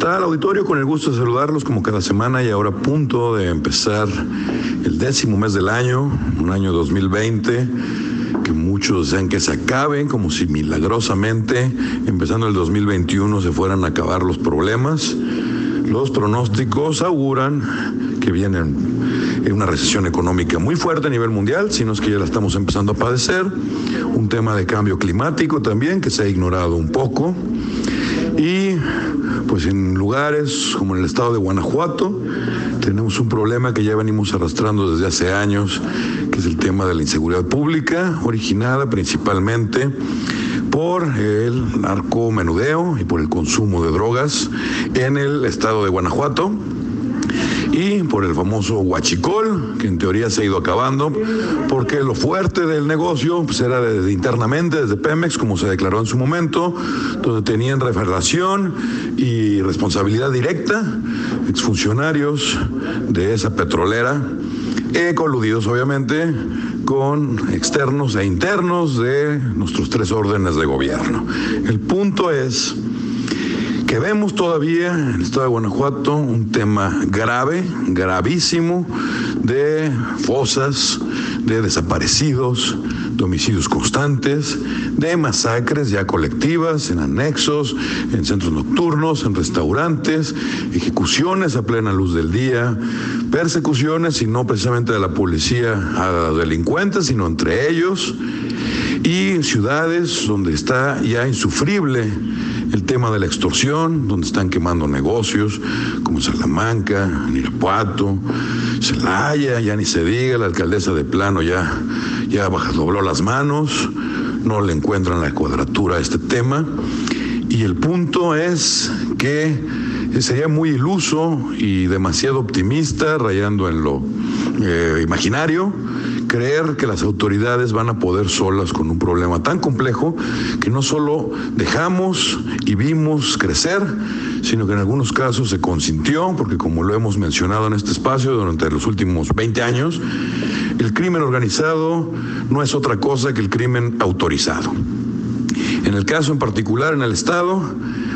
tal, auditorio? Con el gusto de saludarlos como cada semana y ahora a punto de empezar el décimo mes del año, un año 2020 que muchos desean que se acaben, como si milagrosamente, empezando el 2021, se fueran a acabar los problemas. Los pronósticos auguran que vienen una recesión económica muy fuerte a nivel mundial, si no es que ya la estamos empezando a padecer, un tema de cambio climático también que se ha ignorado un poco y pues en lugares como en el estado de Guanajuato tenemos un problema que ya venimos arrastrando desde hace años, que es el tema de la inseguridad pública, originada principalmente por el narcomenudeo y por el consumo de drogas en el estado de Guanajuato y por el famoso huachicol, que en teoría se ha ido acabando, porque lo fuerte del negocio pues, era desde internamente, desde Pemex, como se declaró en su momento, donde tenían revelación y responsabilidad directa exfuncionarios de esa petrolera, eh, coludidos obviamente con externos e internos de nuestros tres órdenes de gobierno. El punto es que vemos todavía en el estado de Guanajuato un tema grave, gravísimo, de fosas, de desaparecidos, de homicidios constantes, de masacres ya colectivas, en anexos, en centros nocturnos, en restaurantes, ejecuciones a plena luz del día, persecuciones y no precisamente de la policía a delincuentes, sino entre ellos, y ciudades donde está ya insufrible el tema de la extorsión, donde están quemando negocios, como Salamanca, Irapuato, Celaya, ya ni se diga, la alcaldesa de plano ya, ya dobló las manos, no le encuentran la cuadratura a este tema. Y el punto es que sería muy iluso y demasiado optimista, rayando en lo eh, imaginario, creer que las autoridades van a poder solas con un problema tan complejo que no solo dejamos y vimos crecer, sino que en algunos casos se consintió, porque como lo hemos mencionado en este espacio durante los últimos 20 años, el crimen organizado no es otra cosa que el crimen autorizado. En el caso en particular en el Estado,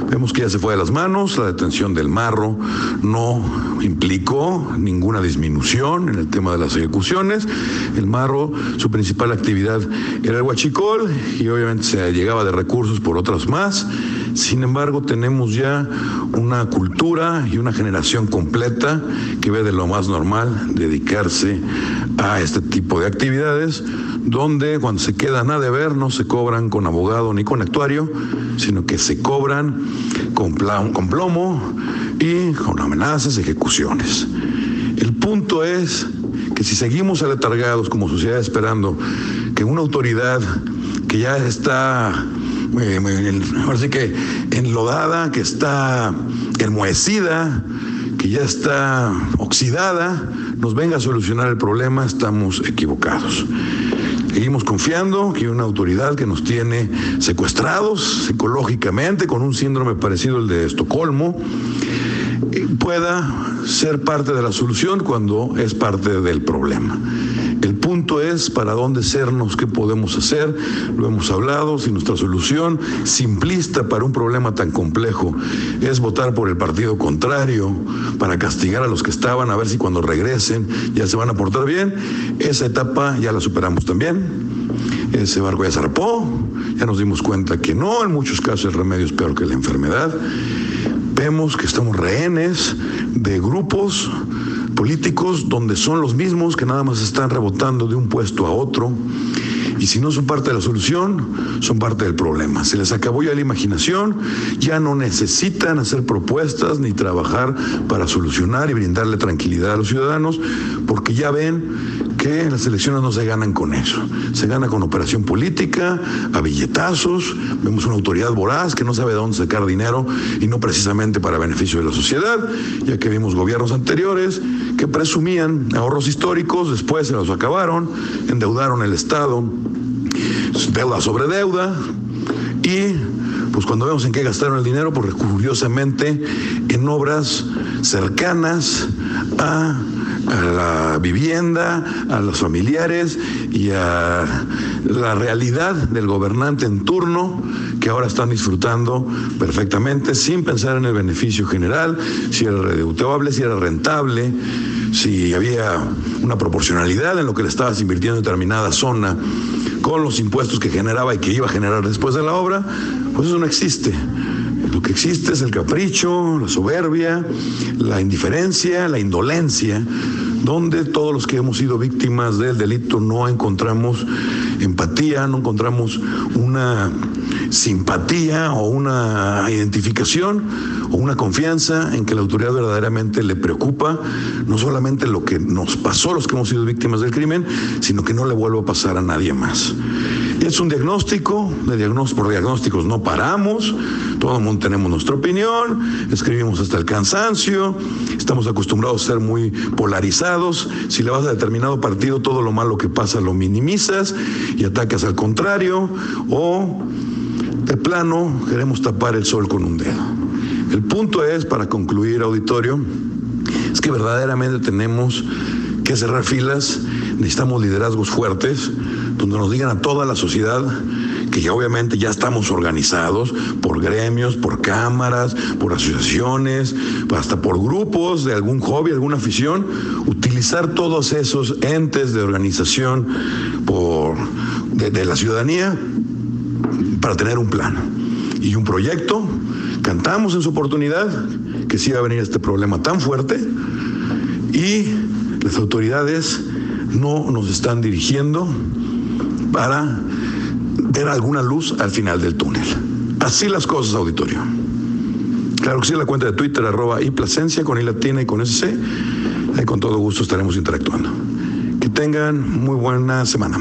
Vemos que ya se fue de las manos, la detención del marro no implicó ninguna disminución en el tema de las ejecuciones. El marro, su principal actividad era el huachicol y obviamente se llegaba de recursos por otras más. Sin embargo, tenemos ya una cultura y una generación completa que ve de lo más normal dedicarse a este tipo de actividades, donde cuando se quedan a deber no se cobran con abogado ni con actuario, sino que se cobran con, con plomo y con amenazas, ejecuciones. El punto es que si seguimos aletargados como sociedad esperando que una autoridad que ya está eh, así que enlodada, que está enmohecida, que ya está oxidada, nos venga a solucionar el problema, estamos equivocados. Seguimos confiando que una autoridad que nos tiene secuestrados psicológicamente con un síndrome parecido al de Estocolmo eh, pueda ser parte de la solución cuando es parte del problema. El punto es para dónde sernos, qué podemos hacer, lo hemos hablado, si nuestra solución simplista para un problema tan complejo es votar por el partido contrario, para castigar a los que estaban, a ver si cuando regresen ya se van a portar bien, esa etapa ya la superamos también. Ese barco ya zarpó, ya nos dimos cuenta que no, en muchos casos el remedio es peor que la enfermedad. Vemos que estamos rehenes de grupos políticos donde son los mismos que nada más están rebotando de un puesto a otro. Y si no son parte de la solución, son parte del problema. Se les acabó ya la imaginación, ya no necesitan hacer propuestas ni trabajar para solucionar y brindarle tranquilidad a los ciudadanos, porque ya ven que las elecciones no se ganan con eso. Se gana con operación política, a billetazos, vemos una autoridad voraz que no sabe de dónde sacar dinero y no precisamente para beneficio de la sociedad, ya que vimos gobiernos anteriores que presumían ahorros históricos, después se los acabaron, endeudaron el Estado, deuda sobre deuda, y pues cuando vemos en qué gastaron el dinero, pues curiosamente en obras cercanas a a la vivienda, a los familiares y a la realidad del gobernante en turno que ahora están disfrutando perfectamente sin pensar en el beneficio general, si era redituable, si era rentable, si había una proporcionalidad en lo que le estabas invirtiendo en determinada zona con los impuestos que generaba y que iba a generar después de la obra, pues eso no existe. Lo que existe es el capricho, la soberbia, la indiferencia, la indolencia, donde todos los que hemos sido víctimas del delito no encontramos empatía, no encontramos una simpatía o una identificación o una confianza en que la autoridad verdaderamente le preocupa no solamente lo que nos pasó a los que hemos sido víctimas del crimen, sino que no le vuelva a pasar a nadie más. Es un diagnóstico, de diagnóstico por diagnósticos no paramos, todo el mundo tenemos nuestra opinión, escribimos hasta el cansancio, estamos acostumbrados a ser muy polarizados, si le vas a determinado partido todo lo malo que pasa lo minimizas y atacas al contrario, o de plano queremos tapar el sol con un dedo. El punto es, para concluir, auditorio, es que verdaderamente tenemos que cerrar filas, necesitamos liderazgos fuertes, donde nos digan a toda la sociedad que ya obviamente ya estamos organizados por gremios, por cámaras, por asociaciones, hasta por grupos de algún hobby, alguna afición, utilizar todos esos entes de organización por, de, de la ciudadanía para tener un plan y un proyecto. Cantamos en su oportunidad que sí va a venir este problema tan fuerte y las autoridades no nos están dirigiendo para ver alguna luz al final del túnel. Así las cosas, auditorio. Claro que sí, la cuenta de Twitter, arroba y Plasencia, con I latina y con SC. Ahí con todo gusto estaremos interactuando. Que tengan muy buena semana.